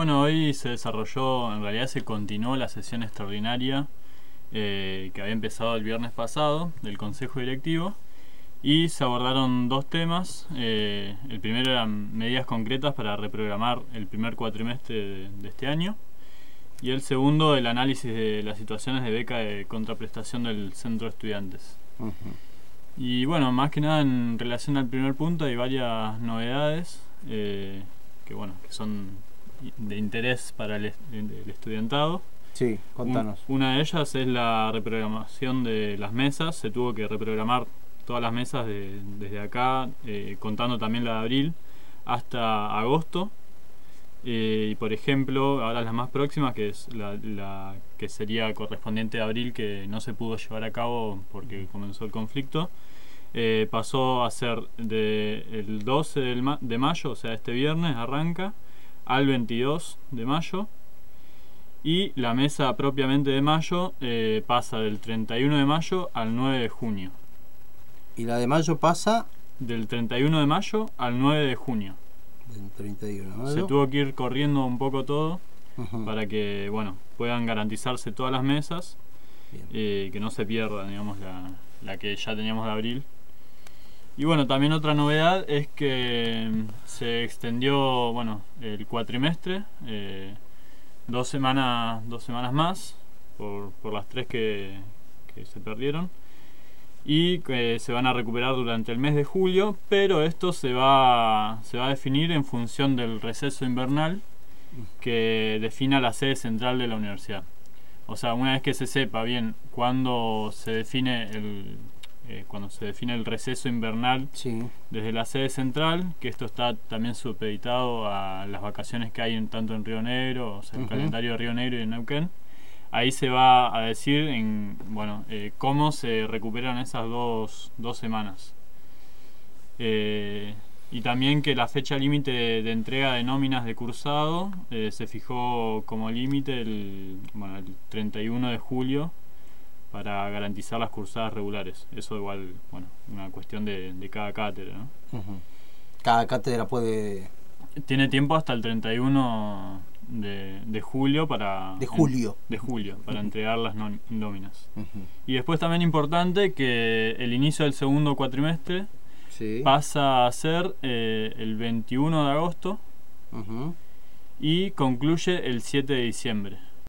bueno, hoy se desarrolló, en realidad se continuó la sesión extraordinaria eh, que había empezado el viernes pasado del Consejo Directivo y se abordaron dos temas. Eh, el primero eran medidas concretas para reprogramar el primer cuatrimestre de, este año y el segundo el análisis de las situaciones de beca de contraprestación del centro de estudiantes. Y bueno, más que nada en relación al primer punto hay varias novedades eh, que bueno que son de interés para el, estudiantado. Sí, contanos. una de ellas es la reprogramación de las mesas. Se tuvo que reprogramar todas las mesas desde acá, eh, contando también la de abril, hasta agosto. Eh, y por ejemplo, ahora las más próximas, que es la, que sería correspondiente a abril, que no se pudo llevar a cabo porque comenzó el conflicto, eh, pasó a ser del 12 de mayo, o sea, este viernes arranca, al 22 de mayo. Y la mesa propiamente de mayo eh, pasa del 31 de mayo al 9 de junio. ¿Y la de mayo pasa? Del 31 de mayo al 9 de junio. Del 31 Se tuvo que ir corriendo un poco todo para que bueno puedan garantizarse todas las mesas y eh, que no se pierda digamos la, la que ya teníamos de abril. Y bueno, también otra novedad es que mm, se extendió, bueno, el cuatrimestre, eh, dos, semanas, dos semanas más, por, por las tres que, se perdieron, y que se van a recuperar durante el mes de julio, pero esto se va, se va a definir en función del receso invernal que defina la sede central de la universidad. O sea, una vez que se sepa bien cuándo se define el eh, cuando se define el receso invernal desde la sede central, que esto está también supeditado a las vacaciones que hay en, tanto en Río Negro, o sea, el calendario de Río Negro y en Neuquén. Ahí se va a decir en, bueno, eh, cómo se recuperan esas dos, dos semanas. Eh, y también que la fecha límite de, entrega de nóminas de cursado se fijó como límite el, bueno, el 31 de julio para garantizar las cursadas regulares. Eso igual, bueno, una cuestión de, cada cátedra, ¿no? Cada cátedra puede... Tiene tiempo hasta el 31 de, de julio para... De julio. de julio, para entregar las nóminas. Y después también importante que el inicio del segundo cuatrimestre pasa a ser eh, el 21 de agosto y concluye el 7 de diciembre.